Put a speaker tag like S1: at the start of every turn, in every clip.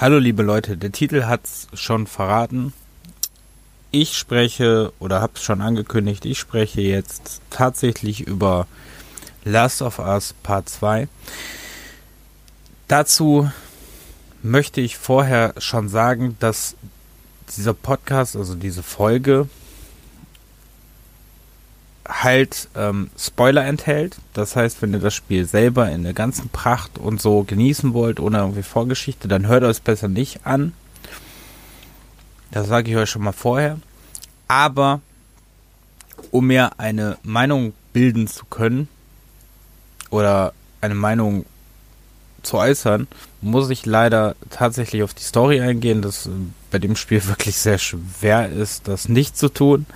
S1: Hallo liebe Leute, der Titel hat's schon verraten. Ich spreche oder hab's schon angekündigt, ich spreche jetzt tatsächlich über Last of Us Part 2. Dazu möchte ich vorher schon sagen, dass dieser Podcast, also diese Folge, halt ähm, Spoiler enthält. Das heißt, wenn ihr das Spiel selber in der ganzen Pracht und so genießen wollt, ohne irgendwie Vorgeschichte, dann hört euch es besser nicht an. Das sage ich euch schon mal vorher. Aber um mir eine Meinung bilden zu können oder eine Meinung zu äußern, muss ich leider tatsächlich auf die Story eingehen, dass äh, bei dem Spiel wirklich sehr schwer ist, das nicht zu tun.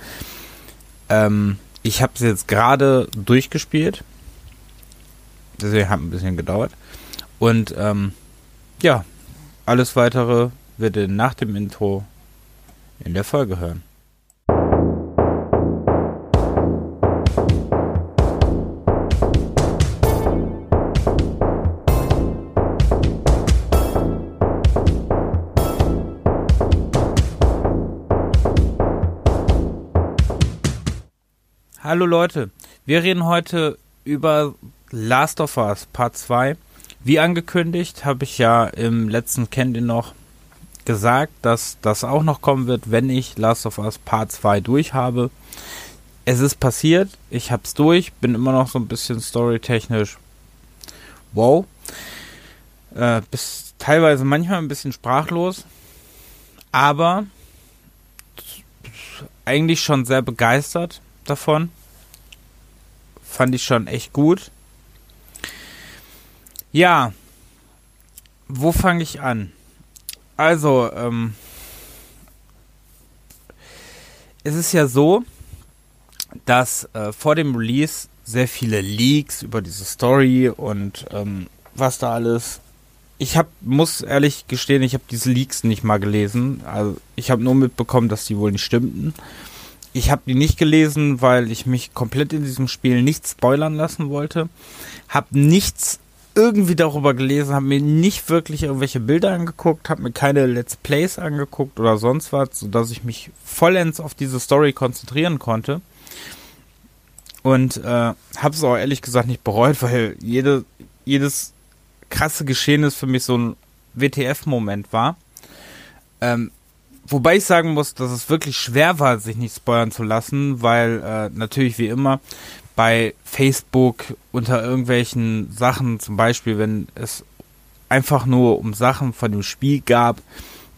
S1: Ähm, ich habe es jetzt gerade durchgespielt. Deswegen hat ein bisschen gedauert. Und ähm, ja, alles weitere wird ihr nach dem Intro in der Folge hören. Hallo Leute, wir reden heute über Last of Us Part 2. Wie angekündigt, habe ich ja im letzten ihr noch gesagt, dass das auch noch kommen wird, wenn ich Last of Us Part 2 durch habe. Es ist passiert, ich habe es durch, bin immer noch so ein bisschen storytechnisch wow. Äh, bis teilweise manchmal ein bisschen sprachlos, aber eigentlich schon sehr begeistert davon. Fand ich schon echt gut. Ja, wo fange ich an? Also, ähm, es ist ja so, dass äh, vor dem Release sehr viele Leaks über diese Story und ähm, was da alles. Ich hab, muss ehrlich gestehen, ich habe diese Leaks nicht mal gelesen. Also ich habe nur mitbekommen, dass die wohl nicht stimmten. Ich habe die nicht gelesen, weil ich mich komplett in diesem Spiel nicht spoilern lassen wollte. Hab nichts irgendwie darüber gelesen, habe mir nicht wirklich irgendwelche Bilder angeguckt, habe mir keine Let's Plays angeguckt oder sonst was, sodass ich mich vollends auf diese Story konzentrieren konnte. Und äh, habe es auch ehrlich gesagt nicht bereut, weil jede, jedes krasse Geschehnis für mich so ein WTF-Moment war. Ähm, Wobei ich sagen muss, dass es wirklich schwer war, sich nicht spoilern zu lassen, weil äh, natürlich wie immer bei Facebook unter irgendwelchen Sachen, zum Beispiel wenn es einfach nur um Sachen von dem Spiel gab,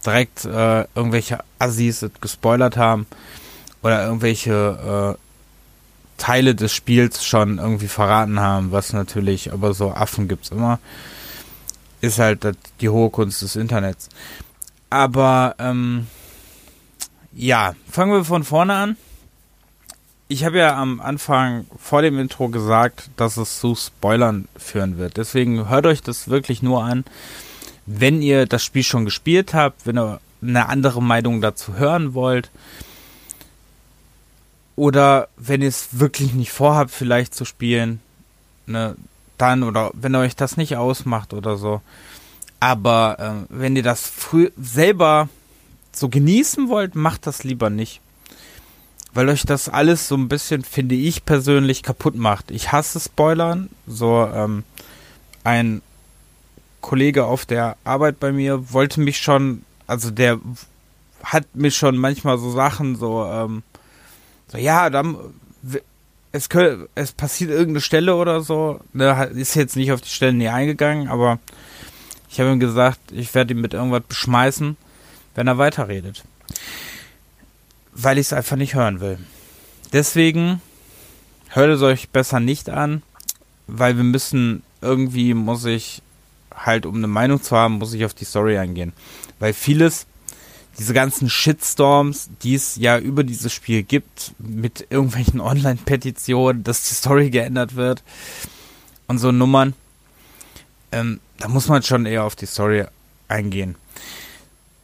S1: direkt äh, irgendwelche Assis gespoilert haben oder irgendwelche äh, Teile des Spiels schon irgendwie verraten haben, was natürlich, aber so Affen gibt's immer, ist halt die hohe Kunst des Internets. Aber ähm, ja, fangen wir von vorne an. Ich habe ja am Anfang vor dem Intro gesagt, dass es zu Spoilern führen wird. Deswegen hört euch das wirklich nur an, wenn ihr das Spiel schon gespielt habt, wenn ihr eine andere Meinung dazu hören wollt. Oder wenn ihr es wirklich nicht vorhabt, vielleicht zu spielen, ne, dann oder wenn euch das nicht ausmacht oder so. Aber äh, wenn ihr das früh selber so genießen wollt, macht das lieber nicht. Weil euch das alles so ein bisschen, finde ich persönlich, kaputt macht. Ich hasse Spoilern. So, ähm, ein Kollege auf der Arbeit bei mir wollte mich schon, also der hat mir schon manchmal so Sachen so, ähm, so ja, dann es, könnte, es passiert irgendeine Stelle oder so. Ne, ist jetzt nicht auf die Stelle nie eingegangen, aber ich habe ihm gesagt, ich werde ihn mit irgendwas beschmeißen wenn er weiterredet. Weil ich es einfach nicht hören will. Deswegen hört es euch besser nicht an, weil wir müssen irgendwie, muss ich halt, um eine Meinung zu haben, muss ich auf die Story eingehen. Weil vieles, diese ganzen Shitstorms, die es ja über dieses Spiel gibt, mit irgendwelchen Online-Petitionen, dass die Story geändert wird und so Nummern, ähm, da muss man schon eher auf die Story eingehen.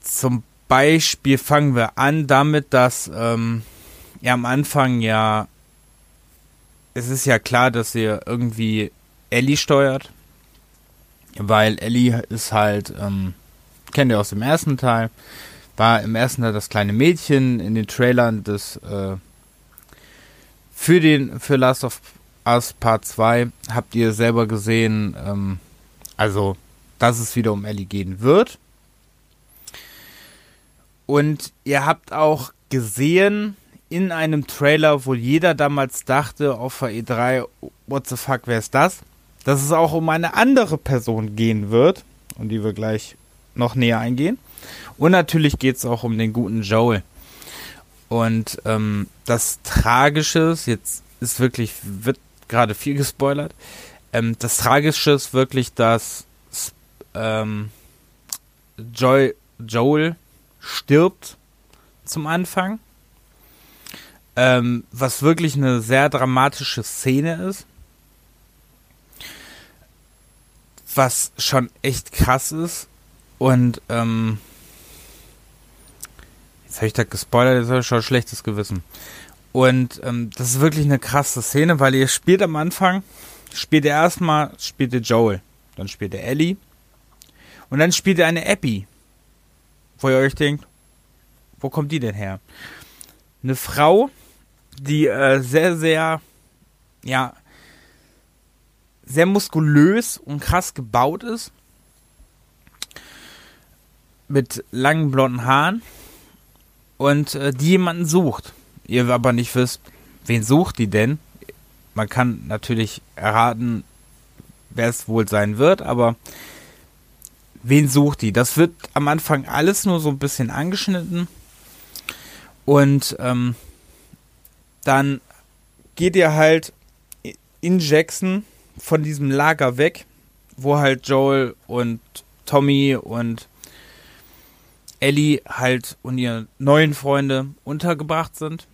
S1: Zum Beispiel fangen wir an damit, dass ähm, ja am Anfang ja es ist ja klar, dass ihr irgendwie Ellie steuert, weil Ellie ist halt ähm, kennt ihr aus dem ersten Teil. War im ersten Teil das kleine Mädchen in den Trailern des äh, für den für Last of Us Part 2 habt ihr selber gesehen, ähm, also dass es wieder um Ellie gehen wird. Und ihr habt auch gesehen in einem Trailer, wo jeder damals dachte auf der E3, what the fuck, wer ist das? Dass es auch um eine andere Person gehen wird, und die wir gleich noch näher eingehen. Und natürlich geht es auch um den guten Joel. Und ähm, das Tragische ist, jetzt ist wirklich, wird gerade viel gespoilert, ähm, das Tragische ist wirklich, dass ähm, Joy, Joel stirbt zum Anfang. Ähm, was wirklich eine sehr dramatische Szene ist. Was schon echt krass ist. Und ähm, jetzt habe ich da gespoilert, jetzt habe ich schon ein schlechtes Gewissen. Und ähm, das ist wirklich eine krasse Szene, weil ihr spielt am Anfang, spielt ihr erstmal, spielt ihr Joel, dann spielt ihr Ellie und dann spielt ihr eine Abby. Wo ihr euch denkt, wo kommt die denn her? Eine Frau, die äh, sehr, sehr, ja, sehr muskulös und krass gebaut ist. Mit langen blonden Haaren. Und äh, die jemanden sucht. Ihr aber nicht wisst, wen sucht die denn? Man kann natürlich erraten, wer es wohl sein wird, aber wen sucht die? Das wird am Anfang alles nur so ein bisschen angeschnitten. Und ähm, dann geht ihr halt in Jackson von diesem Lager weg, wo halt Joel und Tommy und Ellie halt und ihre neuen Freunde untergebracht sind.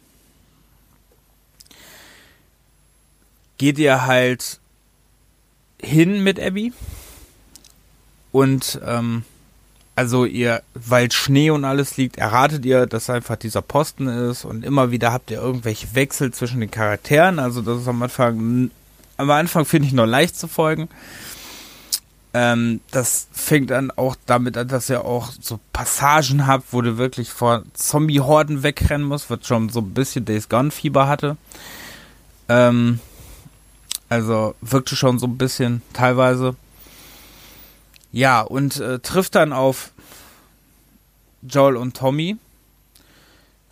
S1: Geht ihr halt hin mit Abby und ähm, also ihr, weil Schnee und alles liegt, erratet ihr, dass einfach dieser Posten ist und immer wieder habt ihr irgendwelche Wechsel zwischen den Charakteren. Also das ist am Anfang, am Anfang finde ich noch leicht zu folgen. Ähm, das fängt dann auch damit an, dass ihr auch so Passagen habt, wo du wirklich vor Zombie-Horden wegrennen musst, wird schon so ein bisschen Days Gone-Fieber hatte. Ähm, also wirkte schon so ein bisschen teilweise. Ja, und äh, trifft dann auf Joel und Tommy,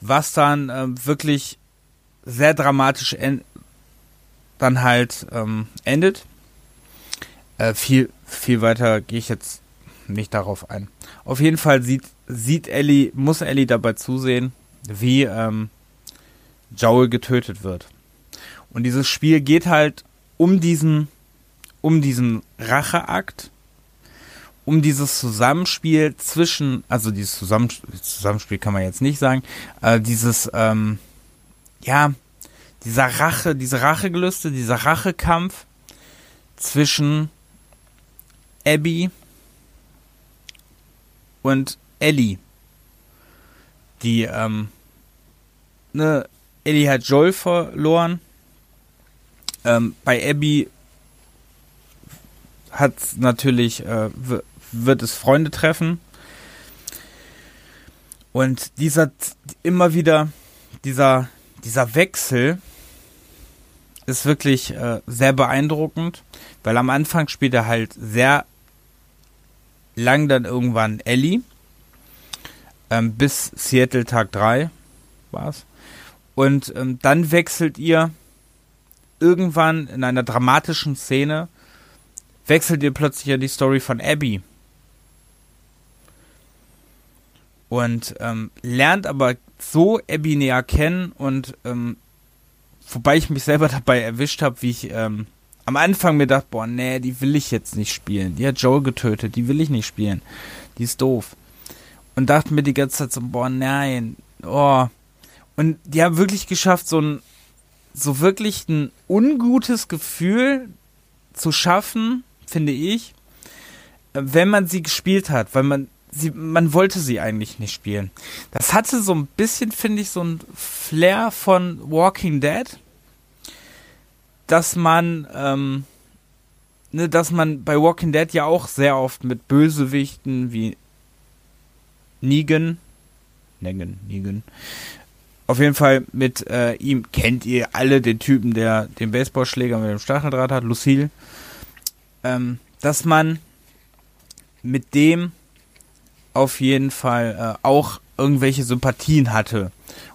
S1: was dann äh, wirklich sehr dramatisch dann halt ähm, endet. Äh, viel, viel weiter gehe ich jetzt nicht darauf ein. Auf jeden Fall sieht, sieht Ellie, muss Ellie dabei zusehen, wie ähm, Joel getötet wird. Und dieses Spiel geht halt um diesen, um diesen Racheakt um dieses Zusammenspiel zwischen, also dieses Zusammenspiel, Zusammenspiel kann man jetzt nicht sagen, äh, dieses, ähm, ja, dieser Rache, diese Rachegelüste, dieser Rachekampf zwischen Abby und Ellie. Die, ähm, ne, Ellie hat Joel verloren. Ähm, bei Abby hat natürlich, äh, wird es Freunde treffen. Und dieser immer wieder, dieser, dieser Wechsel ist wirklich äh, sehr beeindruckend, weil am Anfang spielt er halt sehr lang dann irgendwann Ellie. Ähm, bis Seattle Tag 3 war es. Und ähm, dann wechselt ihr irgendwann in einer dramatischen Szene, wechselt ihr plötzlich ja die Story von Abby. Und ähm, lernt aber so Abby näher kennen und ähm, wobei ich mich selber dabei erwischt habe, wie ich ähm, am Anfang mir dachte, boah, nee, die will ich jetzt nicht spielen. Die hat Joel getötet, die will ich nicht spielen. Die ist doof. Und dachte mir die ganze Zeit so, boah, nein, oh. Und die haben wirklich geschafft, so ein, so wirklich ein ungutes Gefühl zu schaffen, finde ich, wenn man sie gespielt hat, weil man sie, man wollte sie eigentlich nicht spielen. Das hatte so ein bisschen, finde ich, so ein Flair von Walking Dead, dass man, ähm, ne, dass man bei Walking Dead ja auch sehr oft mit Bösewichten wie Negan, Negan, Negan, auf jeden Fall mit äh, ihm kennt ihr alle den Typen, der den Baseballschläger mit dem Stacheldraht hat, Lucille, ähm, dass man mit dem auf jeden Fall äh, auch irgendwelche Sympathien hatte.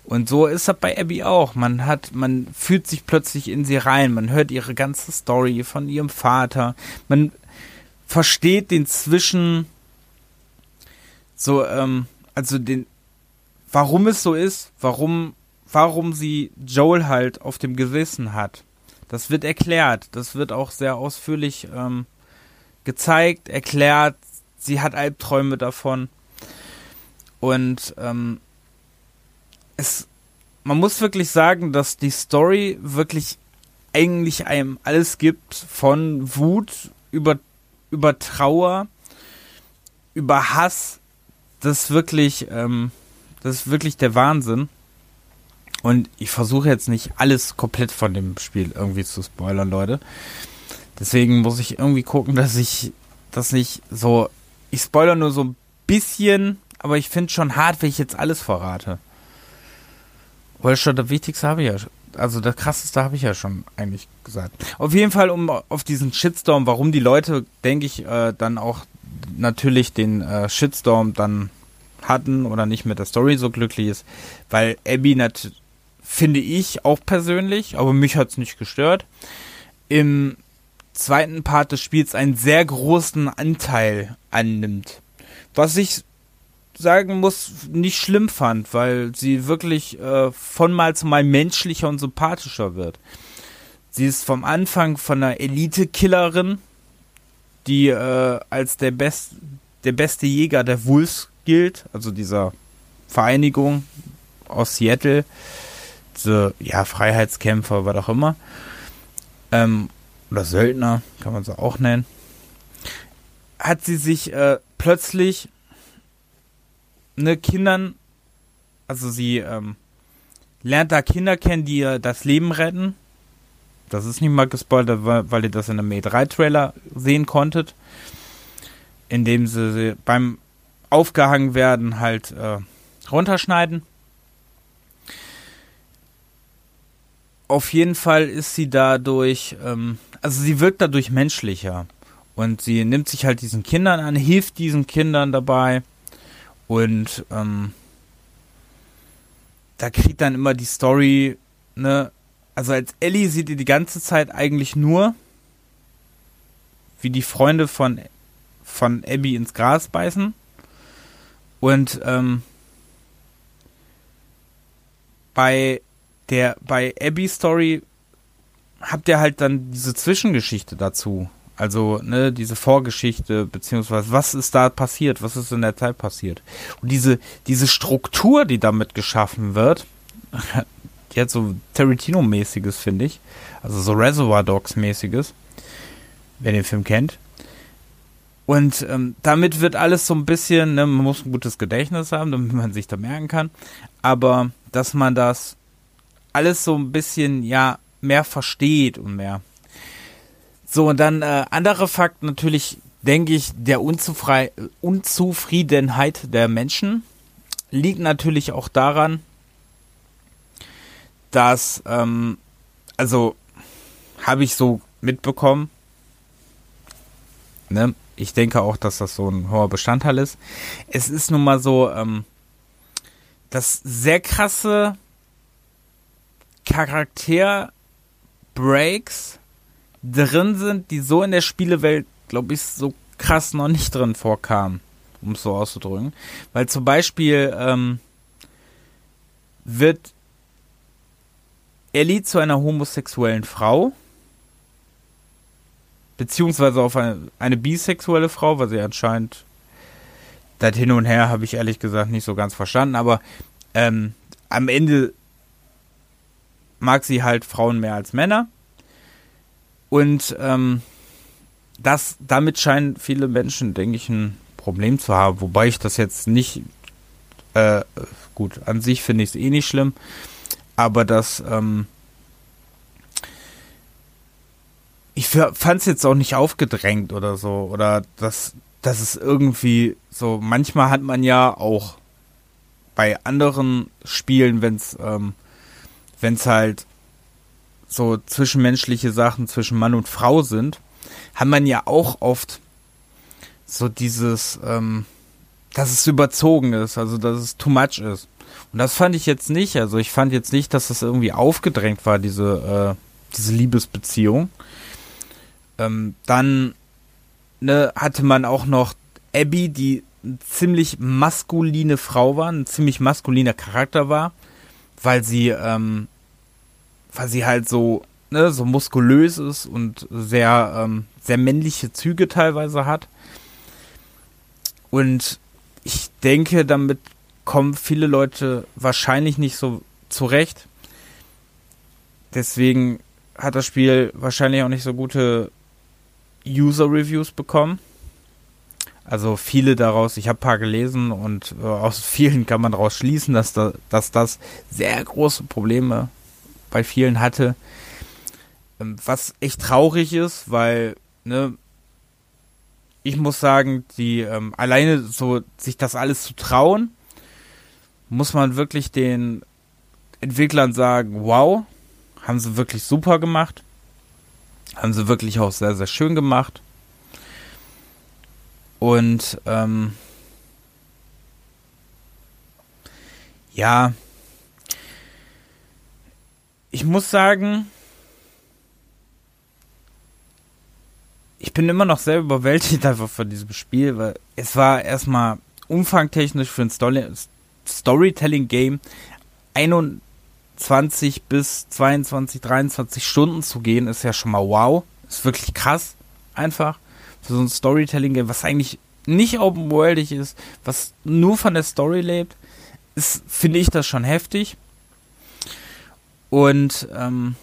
S1: Und so ist das bei Abby auch. Man hat, man fühlt sich plötzlich in sie rein. Man hört ihre ganze Story von ihrem Vater. Man versteht den Zwischen, so, ähm, also den, warum es so ist, warum, warum sie Joel halt auf dem Gewissen hat. Das wird erklärt. Das wird auch sehr ausführlich ähm, gezeigt, erklärt. Sie hat Albträume davon. Und ähm, es, man muss wirklich sagen, dass die Story wirklich eigentlich einem alles gibt, von Wut über, über Trauer, über Hass. Das ist wirklich, ähm, das ist wirklich der Wahnsinn. Und ich versuche jetzt nicht alles komplett von dem Spiel irgendwie zu spoilern, Leute. Deswegen muss ich irgendwie gucken, dass ich das nicht so. Ich spoilere nur so ein bisschen, aber ich finde schon hart, wenn ich jetzt alles verrate. Weil schon das Wichtigste habe ich ja, also das Krasseste habe ich ja schon eigentlich gesagt. Auf jeden Fall, um auf diesen Shitstorm, warum die Leute, denke ich, äh, dann auch natürlich den äh, Shitstorm dann hatten oder nicht mit der Story so glücklich ist, weil Abby nat finde ich auch persönlich, aber mich hat es nicht gestört, im zweiten Part des Spiels einen sehr großen Anteil annimmt. Was ich sagen muss, nicht schlimm fand, weil sie wirklich äh, von Mal zu Mal menschlicher und sympathischer wird. Sie ist vom Anfang von einer Elite-Killerin, die äh, als der, best, der beste Jäger der Wolves gilt, also dieser Vereinigung aus Seattle, diese, ja, Freiheitskämpfer, was auch immer, ähm, oder Söldner, kann man sie auch nennen, hat sie sich äh, plötzlich ne, Kindern, also sie ähm, lernt da Kinder kennen, die ihr das Leben retten. Das ist nicht mal gespoilert, weil, ihr das in einem E3-Trailer sehen konntet. Indem sie, sie beim Aufgehangen werden halt äh, runterschneiden. Auf jeden Fall ist sie dadurch, ähm, also sie wirkt dadurch menschlicher. Und sie nimmt sich halt diesen Kindern an, hilft diesen Kindern dabei und ähm, da kriegt dann immer die Story, ne, also als Ellie sieht ihr die ganze Zeit eigentlich nur, wie die Freunde von, von Abby ins Gras beißen. Und ähm, bei der bei Abby Story habt ihr halt dann diese Zwischengeschichte dazu. Also, ne, diese Vorgeschichte, beziehungsweise was ist da passiert, was ist in der Zeit passiert. Und diese, diese Struktur, die damit geschaffen wird, die hat so Tarantino-mäßiges, finde ich. Also so Reservoir Dogs-mäßiges, wer den Film kennt. Und ähm, damit wird alles so ein bisschen, ne, man muss ein gutes Gedächtnis haben, damit man sich da merken kann. Aber dass man das alles so ein bisschen, ja, mehr versteht und mehr so, und dann äh, andere Fakt natürlich, denke ich, der Unzufrei Unzufriedenheit der Menschen liegt natürlich auch daran, dass, ähm, also habe ich so mitbekommen, ne? Ich denke auch, dass das so ein hoher Bestandteil ist. Es ist nun mal so, ähm, dass sehr krasse Charakter-Breaks drin sind, die so in der Spielewelt, glaube ich, so krass noch nicht drin vorkamen, um es so auszudrücken. Weil zum Beispiel ähm, wird Ellie zu einer homosexuellen Frau, beziehungsweise auf eine, eine bisexuelle Frau, weil sie anscheinend das hin und her habe ich ehrlich gesagt nicht so ganz verstanden, aber ähm, am Ende mag sie halt Frauen mehr als Männer. Und ähm, das, damit scheinen viele Menschen, denke ich, ein Problem zu haben. Wobei ich das jetzt nicht, äh, gut, an sich finde ich es eh nicht schlimm, aber das, ähm, ich fand es jetzt auch nicht aufgedrängt oder so, oder das das ist irgendwie so, manchmal hat man ja auch bei anderen Spielen, wenn es ähm, wenn's halt so zwischenmenschliche Sachen zwischen Mann und Frau sind, hat man ja auch oft so dieses, ähm, dass es überzogen ist, also dass es too much ist. Und das fand ich jetzt nicht. Also ich fand jetzt nicht, dass das irgendwie aufgedrängt war, diese, äh, diese Liebesbeziehung. Ähm, dann ne, hatte man auch noch Abby, die eine ziemlich maskuline Frau war, ein ziemlich maskuliner Charakter war, weil sie, ähm, weil sie halt so, ne, so muskulös ist und sehr, ähm, sehr männliche Züge teilweise hat. Und ich denke, damit kommen viele Leute wahrscheinlich nicht so zurecht. Deswegen hat das Spiel wahrscheinlich auch nicht so gute User-Reviews bekommen. Also viele daraus, ich habe ein paar gelesen und äh, aus vielen kann man daraus schließen, dass, da, dass das sehr große Probleme bei vielen hatte. Ähm, was echt traurig ist, weil, ne, ich muss sagen, die ähm, alleine so sich das alles zu trauen, muss man wirklich den Entwicklern sagen, wow, haben sie wirklich super gemacht. Haben sie wirklich auch sehr, sehr schön gemacht. Und ähm, ja, ich muss sagen, ich bin immer noch sehr überwältigt einfach von diesem Spiel, weil es war erstmal umfangtechnisch für ein Story Storytelling-Game 21 bis 22, 23 Stunden zu gehen, ist ja schon mal wow. Ist wirklich krass, einfach für so ein Storytelling-Game, was eigentlich nicht open-worldig ist, was nur von der Story lebt, ist, finde ich das schon heftig. Und ähm,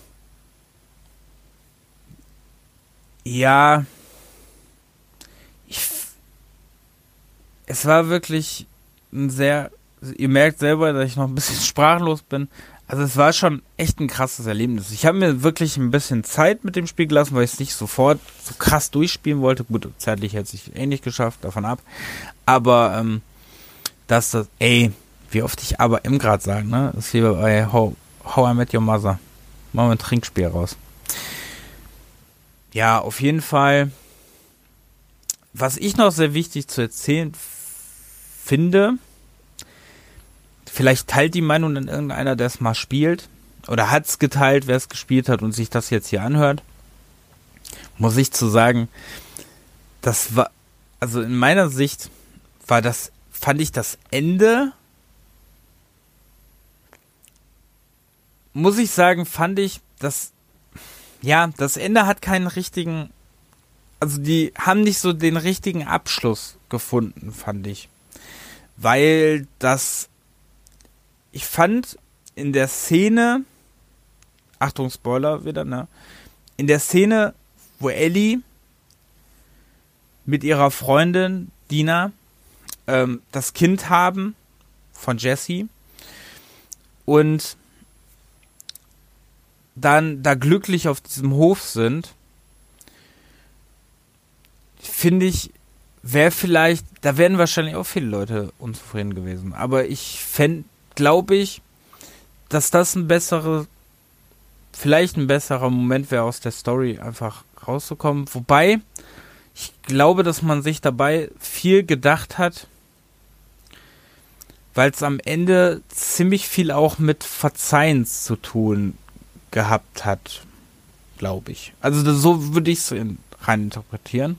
S1: ja, ich, es war wirklich ein sehr, ihr merkt selber, dass ich noch ein bisschen sprachlos bin, also es war schon echt ein krasses Erlebnis. Ich habe mir wirklich ein bisschen Zeit mit dem Spiel gelassen, weil ich es nicht sofort so krass durchspielen wollte. Gut, zeitlich hätte ich eh nicht geschafft, davon ab. Aber ähm, dass das, ey, wie oft ich aber im gerade sage, ne? Das ist wie bei How, How I Met Your Mother. Machen wir ein Trinkspiel raus. Ja, auf jeden Fall. Was ich noch sehr wichtig zu erzählen finde, Vielleicht teilt die Meinung dann irgendeiner, der es mal spielt. Oder hat es geteilt, wer es gespielt hat und sich das jetzt hier anhört. Muss ich zu sagen, das war, also in meiner Sicht war das, fand ich das Ende, muss ich sagen, fand ich, das, ja, das Ende hat keinen richtigen, also die haben nicht so den richtigen Abschluss gefunden, fand ich. Weil das ich fand in der Szene, Achtung, Spoiler wieder, ne? In der Szene, wo Ellie mit ihrer Freundin Dina ähm, das Kind haben von Jesse und dann da glücklich auf diesem Hof sind, finde ich, wäre vielleicht, da wären wahrscheinlich auch viele Leute unzufrieden gewesen. Aber ich fände glaube ich, dass das ein besserer, vielleicht ein besserer Moment wäre, aus der Story einfach rauszukommen. Wobei, ich glaube, dass man sich dabei viel gedacht hat, weil es am Ende ziemlich viel auch mit Verzeihens zu tun gehabt hat, glaube ich. Also so würde ich es rein interpretieren,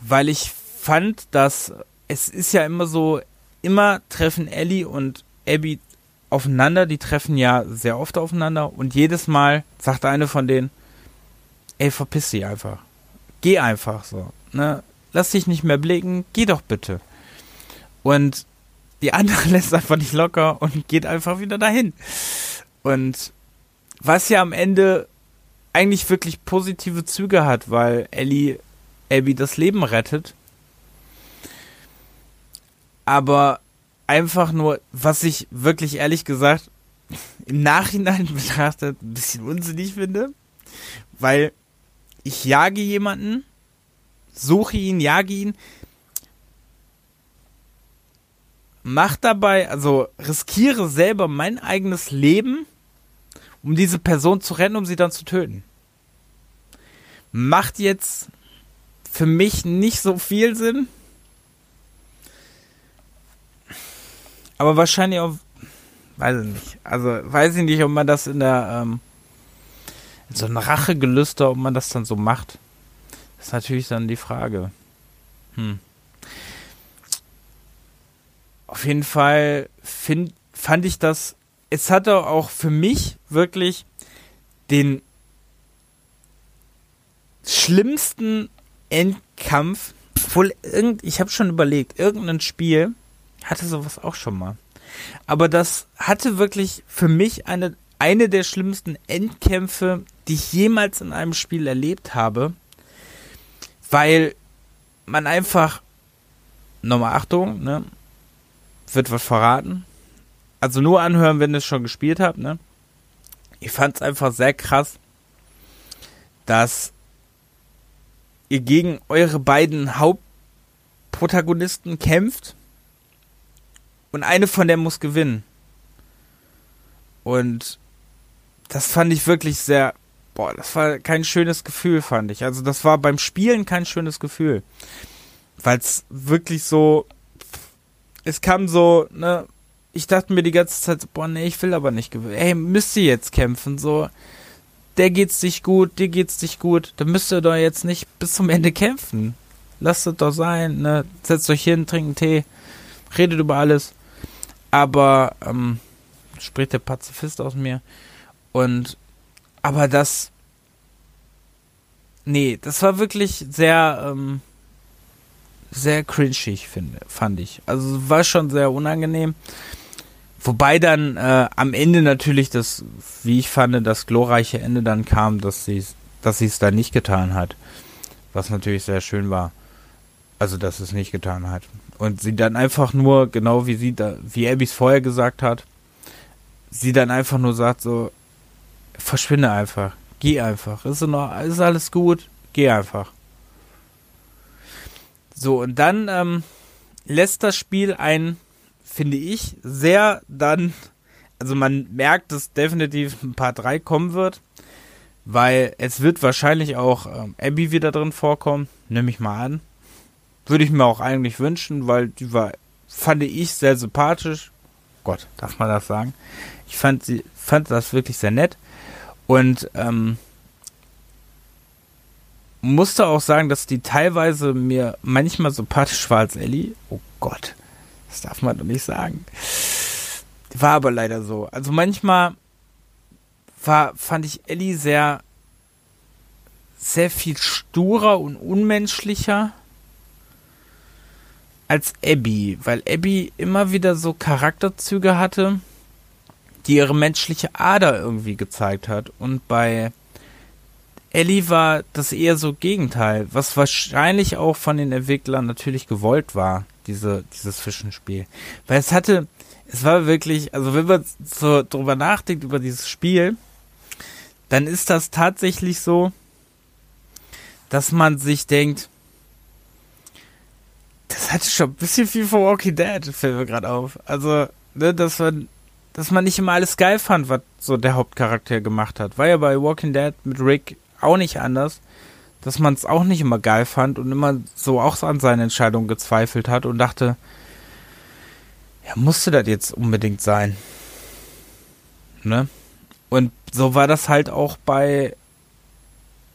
S1: weil ich fand, dass es ist ja immer so, immer treffen Ellie und Abby aufeinander. Die treffen ja sehr oft aufeinander und jedes Mal sagt eine von denen, ey, verpiss dich einfach. Geh einfach so. Ne? Lass dich nicht mehr blicken, geh doch bitte. Und die andere lässt einfach nicht locker und geht einfach wieder dahin. Und was ja am Ende eigentlich wirklich positive Züge hat, weil Ellie Abby das Leben rettet aber einfach nur, was ich wirklich ehrlich gesagt im Nachhinein betrachtet ein bisschen unsinnig finde, weil ich jage jemanden suche ihn, jage ihn. Mach dabei, also riskiere selber mein eigenes Leben, um diese Person zu rennen, um sie dann zu töten. Macht jetzt für mich nicht so viel Sinn. Aber wahrscheinlich auch, weiß ich nicht. Also weiß ich nicht, ob man das in der, ähm, in so einem Rachegelüster, ob man das dann so macht. Das ist natürlich dann die Frage. Hm. Auf jeden Fall find, fand ich das, es hatte auch für mich wirklich den schlimmsten Endkampf. Obwohl, irgend, ich habe schon überlegt, irgendein Spiel hatte sowas auch schon mal. Aber das hatte wirklich für mich eine, eine der schlimmsten Endkämpfe, die ich jemals in einem Spiel erlebt habe. Weil man einfach, nochmal Achtung, ne, wird was verraten. Also nur anhören, wenn ihr es schon gespielt habt, ne. Ich fand es einfach sehr krass, dass ihr gegen eure beiden Hauptprotagonisten kämpft und eine von der muss gewinnen. Und das fand ich wirklich sehr, boah, das war kein schönes Gefühl, fand ich. Also das war beim Spielen kein schönes Gefühl. Weil es wirklich so, es kam so, ne, ich dachte mir die ganze Zeit, boah, nee, ich will aber nicht gewinnen. Ey, müsst ihr jetzt kämpfen, so. Der geht's dich gut, dir geht's dich gut. Dann müsst ihr doch jetzt nicht bis zum Ende kämpfen. Lasst es doch sein, ne. Setzt euch hin, trinkt einen Tee, redet über alles aber ähm, spricht der Pazifist aus mir. Und aber das nee, das war wirklich sehr ähm, sehr cringig, finde, fand ich. Also war schon sehr unangenehm. Wobei dann äh, am Ende natürlich das, wie ich fand, das glorreiche Ende dann kam, dass sie dass sie es dann nicht getan hat. Was natürlich sehr schön war. Also, dass es nicht getan hat. Und sie dann einfach nur, genau wie sie da, wie Abby es vorher gesagt hat, sie dann einfach nur sagt so, verschwinde einfach, geh einfach, ist, noch, ist alles gut, geh einfach. So, und dann ähm, lässt das Spiel ein, finde ich, sehr dann, also man merkt, dass definitiv ein Part 3 kommen wird, weil es wird wahrscheinlich auch ähm, Abby wieder drin vorkommen, nehme ich mal an. Würde ich mir auch eigentlich wünschen, weil die war, fand ich sehr sympathisch. Gott, darf man das sagen? Ich fand sie, fand das wirklich sehr nett. Und ähm, musste auch sagen, dass die teilweise mir manchmal sympathisch war als Ellie. Oh Gott, das darf man doch nicht sagen. War aber leider so. Also manchmal war, fand ich Ellie sehr, sehr viel sturer und unmenschlicher als Abby, weil Abby immer wieder so Charakterzüge hatte, die ihre menschliche Ader irgendwie gezeigt hat. Und bei Ellie war das eher so Gegenteil, was wahrscheinlich auch von den Entwicklern natürlich gewollt war, diese, dieses Zwischenspiel. Weil es hatte, es war wirklich, also wenn man so drüber nachdenkt über dieses Spiel, dann ist das tatsächlich so, dass man sich denkt, das hatte schon ein bisschen viel von Walking Dead, fällt mir gerade auf. Also, ne, dass man, dass man nicht immer alles geil fand, was so der Hauptcharakter gemacht hat. War ja bei Walking Dead mit Rick auch nicht anders, dass man es auch nicht immer geil fand und immer so auch an seine Entscheidung gezweifelt hat und dachte, ja, musste das jetzt unbedingt sein. Ne? Und so war das halt auch bei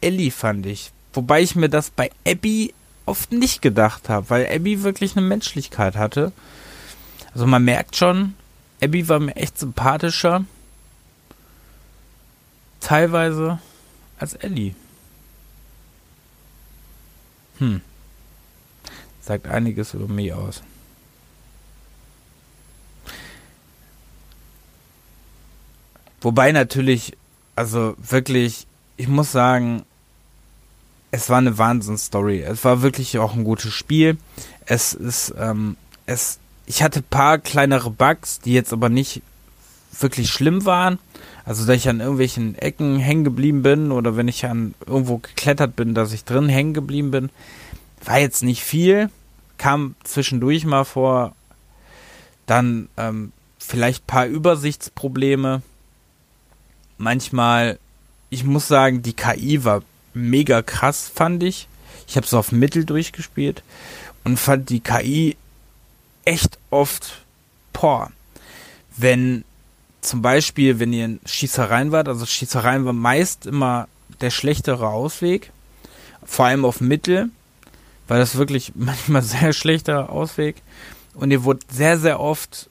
S1: Ellie, fand ich. Wobei ich mir das bei Abby oft nicht gedacht habe, weil Abby wirklich eine Menschlichkeit hatte. Also man merkt schon, Abby war mir echt sympathischer. Teilweise als Ellie. Hm. Sagt einiges über mich aus. Wobei natürlich, also wirklich, ich muss sagen, es war eine Wahnsinnsstory. Es war wirklich auch ein gutes Spiel. Es ist, ähm, es, ich hatte paar kleinere Bugs, die jetzt aber nicht wirklich schlimm waren. Also, dass ich an irgendwelchen Ecken hängen geblieben bin oder wenn ich an irgendwo geklettert bin, dass ich drin hängen geblieben bin. war jetzt nicht viel, kam zwischendurch mal vor, dann ähm, vielleicht ein paar Übersichtsprobleme. Manchmal, ich muss sagen, die KI war mega krass, fand ich. Ich habe es auf Mittel durchgespielt und fand die KI echt oft, boah, wenn zum Beispiel, wenn ihr in Schießereien wart, also Schießereien war meist immer der schlechtere Ausweg, vor allem auf Mittel, war das wirklich manchmal sehr schlechter Ausweg. Und ihr wurde sehr, sehr oft,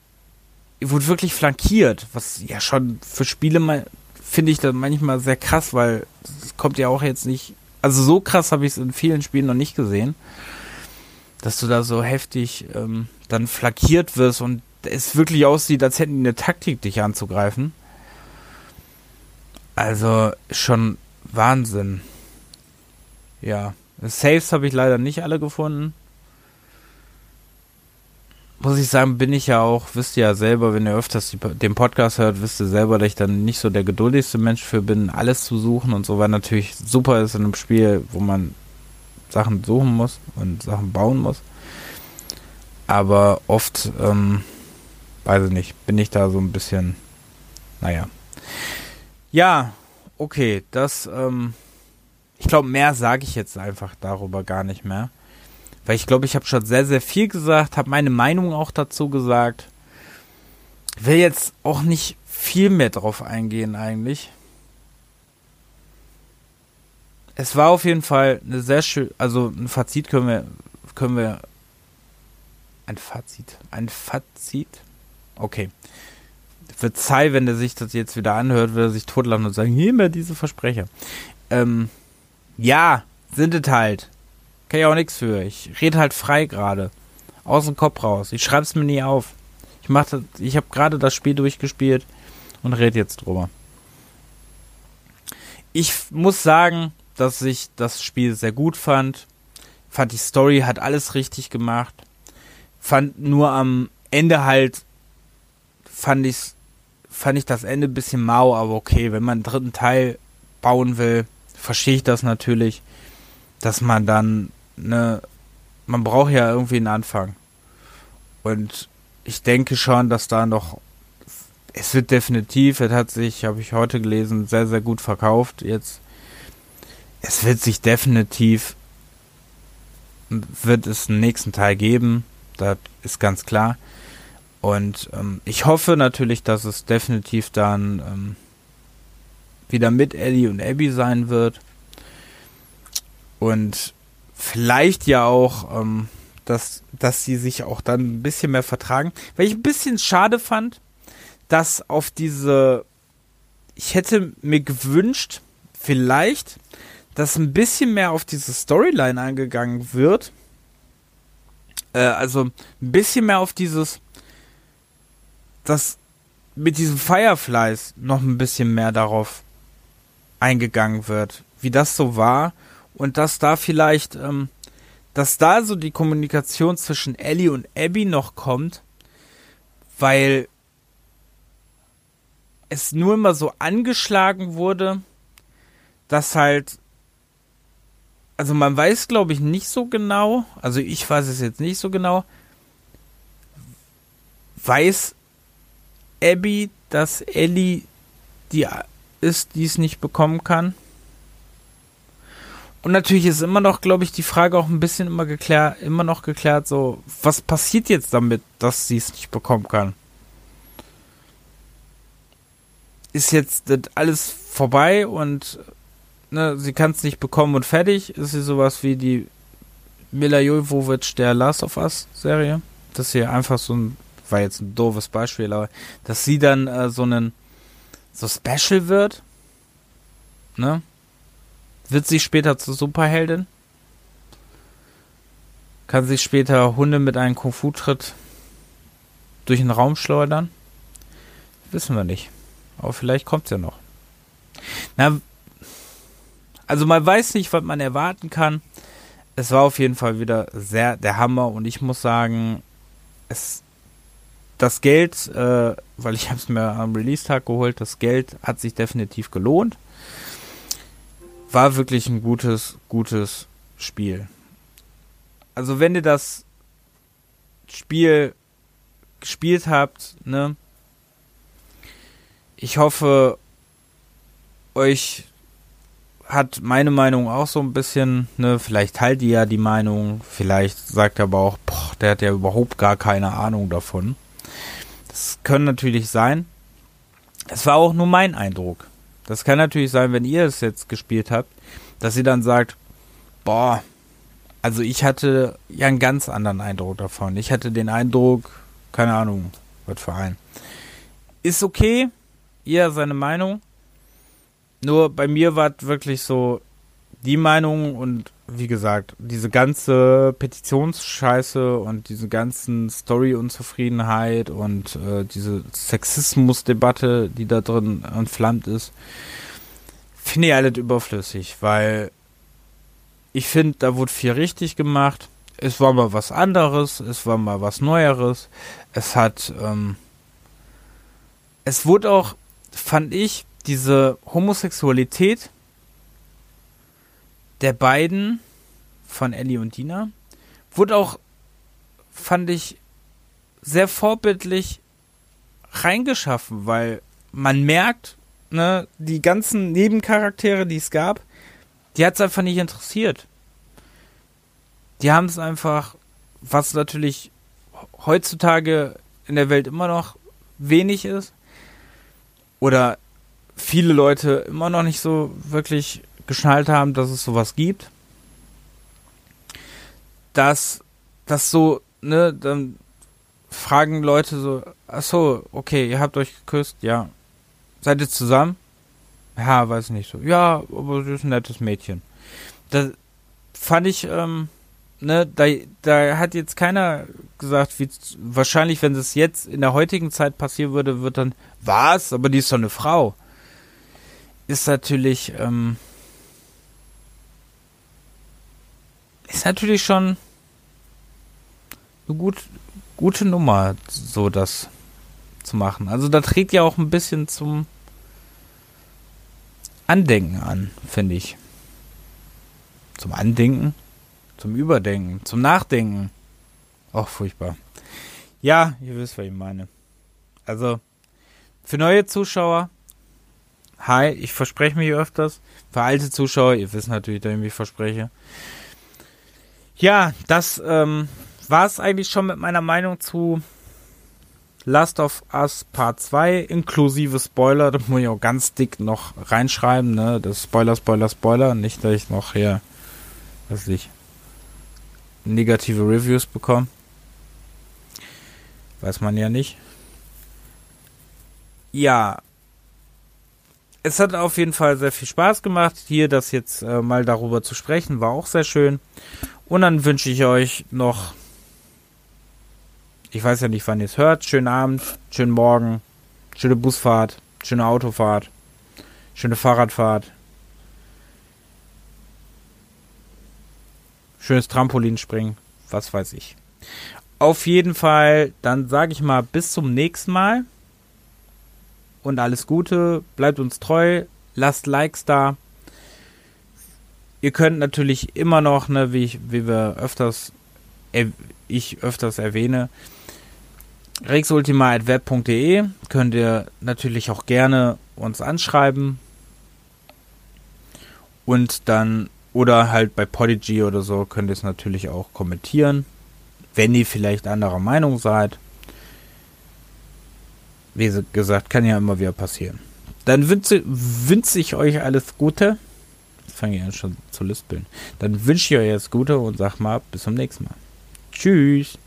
S1: ihr wurde wirklich flankiert, was ja schon für Spiele finde ich das manchmal sehr krass, weil es kommt ja auch jetzt nicht, also so krass habe ich es in vielen Spielen noch nicht gesehen, dass du da so heftig ähm, dann flankiert wirst und es wirklich aussieht, als hätten die eine Taktik, dich anzugreifen. Also schon Wahnsinn. Ja. Saves habe ich leider nicht alle gefunden. Muss ich sagen, bin ich ja auch, wisst ihr ja selber, wenn ihr öfters die, den Podcast hört, wisst ihr selber, dass ich dann nicht so der geduldigste Mensch für bin, alles zu suchen und so, weil natürlich super ist in einem Spiel, wo man Sachen suchen muss und Sachen bauen muss. Aber oft ähm, weiß ich nicht, bin ich da so ein bisschen, naja. Ja, okay, das, ähm, ich glaube, mehr sage ich jetzt einfach darüber gar nicht mehr. Weil ich glaube, ich habe schon sehr, sehr viel gesagt, habe meine Meinung auch dazu gesagt. Will jetzt auch nicht viel mehr drauf eingehen eigentlich. Es war auf jeden Fall eine sehr schön, also ein Fazit können wir, können wir, ein Fazit, ein Fazit, Okay. Verzeih, wenn er sich das jetzt wieder anhört, wird er sich totlachen und sagen, hier mehr diese Versprecher. Ähm, ja, sind es halt. Kann ich auch nichts für. Ich rede halt frei gerade. Aus dem Kopf raus. Ich schreib's mir nie auf. Ich mach das, ich habe gerade das Spiel durchgespielt und rede jetzt drüber. Ich muss sagen, dass ich das Spiel sehr gut fand. Fand die Story hat alles richtig gemacht. Fand nur am Ende halt fand ich fand ich das Ende ein bisschen mau, aber okay, wenn man einen dritten Teil bauen will, verstehe ich das natürlich, dass man dann ne, man braucht ja irgendwie einen Anfang. Und ich denke schon, dass da noch es wird definitiv, es hat sich, habe ich heute gelesen, sehr, sehr gut verkauft. Jetzt, es wird sich definitiv, wird es einen nächsten Teil geben. Das ist ganz klar. Und ähm, ich hoffe natürlich, dass es definitiv dann ähm, wieder mit Ellie und Abby sein wird. Und vielleicht ja auch, ähm, dass, dass sie sich auch dann ein bisschen mehr vertragen. Weil ich ein bisschen schade fand, dass auf diese. Ich hätte mir gewünscht, vielleicht, dass ein bisschen mehr auf diese Storyline eingegangen wird. Äh, also ein bisschen mehr auf dieses dass mit diesen Fireflies noch ein bisschen mehr darauf eingegangen wird, wie das so war und dass da vielleicht, ähm, dass da so die Kommunikation zwischen Ellie und Abby noch kommt, weil es nur immer so angeschlagen wurde, dass halt, also man weiß glaube ich nicht so genau, also ich weiß es jetzt nicht so genau, weiß Abby, dass Ellie die ist, die es nicht bekommen kann. Und natürlich ist immer noch, glaube ich, die Frage auch ein bisschen immer geklärt, immer noch geklärt, so, was passiert jetzt damit, dass sie es nicht bekommen kann? Ist jetzt das alles vorbei und ne, sie kann es nicht bekommen und fertig? Ist sie sowas wie die Mila Jovovich der Last of Us Serie? Dass sie einfach so ein war jetzt ein doofes Beispiel, aber dass sie dann äh, so einen so Special wird, ne? Wird sie später zur Superheldin? Kann sie später Hunde mit einem Kung-Fu-Tritt durch den Raum schleudern? Wissen wir nicht. Aber vielleicht kommt's ja noch. Na, also man weiß nicht, was man erwarten kann. Es war auf jeden Fall wieder sehr der Hammer und ich muss sagen, es das Geld, äh, weil ich habe es mir am Release-Tag geholt, das Geld hat sich definitiv gelohnt. War wirklich ein gutes, gutes Spiel. also wenn ihr das Spiel gespielt habt, ne, ich hoffe, euch hat meine Meinung auch so ein bisschen, ne, vielleicht teilt ihr ja die Meinung, vielleicht sagt er aber auch, boah, der hat ja überhaupt gar keine Ahnung davon. Das können natürlich sein. Es war auch nur mein Eindruck. Das kann natürlich sein, wenn ihr es jetzt gespielt habt, dass ihr dann sagt, boah, also ich hatte ja einen ganz anderen Eindruck davon. Ich hatte den Eindruck, keine Ahnung, was für. Ist okay, ihr seine Meinung. Nur bei mir war es wirklich so die Meinung und wie gesagt, diese ganze Petitionsscheiße und diese ganzen Story-Unzufriedenheit und äh, diese Sexismus-Debatte, die da drin entflammt ist, finde ich alles überflüssig, weil ich finde, da wurde viel richtig gemacht. Es war mal was anderes, es war mal was Neueres. Es hat, ähm, es wurde auch, fand ich, diese Homosexualität der beiden von Ellie und Dina wurde auch, fand ich, sehr vorbildlich reingeschaffen, weil man merkt, ne, die ganzen Nebencharaktere, die es gab, die hat es einfach nicht interessiert. Die haben es einfach, was natürlich heutzutage in der Welt immer noch wenig ist, oder viele Leute immer noch nicht so wirklich geschnallt haben, dass es sowas gibt. Dass das so, ne, dann fragen Leute so, ach so, okay, ihr habt euch geküsst, ja. Seid ihr zusammen? Ja, weiß nicht so. Ja, aber sie ist ein nettes Mädchen. Das fand ich, ähm, ne, da, da hat jetzt keiner gesagt, wie wahrscheinlich, wenn es jetzt in der heutigen Zeit passieren würde, wird dann, was? Aber die ist doch eine Frau ist natürlich, ähm, natürlich schon eine gut, gute Nummer, so das zu machen. Also da trägt ja auch ein bisschen zum Andenken an, finde ich. Zum Andenken, zum Überdenken, zum Nachdenken. Auch furchtbar. Ja, ihr wisst, was ich meine. Also, für neue Zuschauer, Hi, ich verspreche mich öfters. Für alte Zuschauer, ihr wisst natürlich, dass ich mich verspreche. Ja, das ähm, war es eigentlich schon mit meiner Meinung zu Last of Us Part 2, inklusive Spoiler. Da muss ich auch ganz dick noch reinschreiben, ne? Das Spoiler, Spoiler, Spoiler. Nicht, dass ich noch hier, weiß ich, negative Reviews bekomme. Weiß man ja nicht. Ja, es hat auf jeden Fall sehr viel Spaß gemacht, hier das jetzt äh, mal darüber zu sprechen. War auch sehr schön. Und dann wünsche ich euch noch, ich weiß ja nicht, wann ihr es hört, schönen Abend, schönen Morgen, schöne Busfahrt, schöne Autofahrt, schöne Fahrradfahrt, schönes Trampolinspringen, was weiß ich. Auf jeden Fall, dann sage ich mal bis zum nächsten Mal und alles Gute. Bleibt uns treu, lasst Likes da. Ihr könnt natürlich immer noch, ne, wie, ich, wie wir öfters, ich öfters erwähne, rexultima.web.de könnt ihr natürlich auch gerne uns anschreiben und dann oder halt bei Podigy oder so könnt ihr es natürlich auch kommentieren, wenn ihr vielleicht anderer Meinung seid wie gesagt, kann ja immer wieder passieren. Dann wünsche, wünsche ich euch alles Gute. Jetzt fange ich an schon zu lispeln. Dann wünsche ich euch alles Gute und sag mal bis zum nächsten Mal. Tschüss.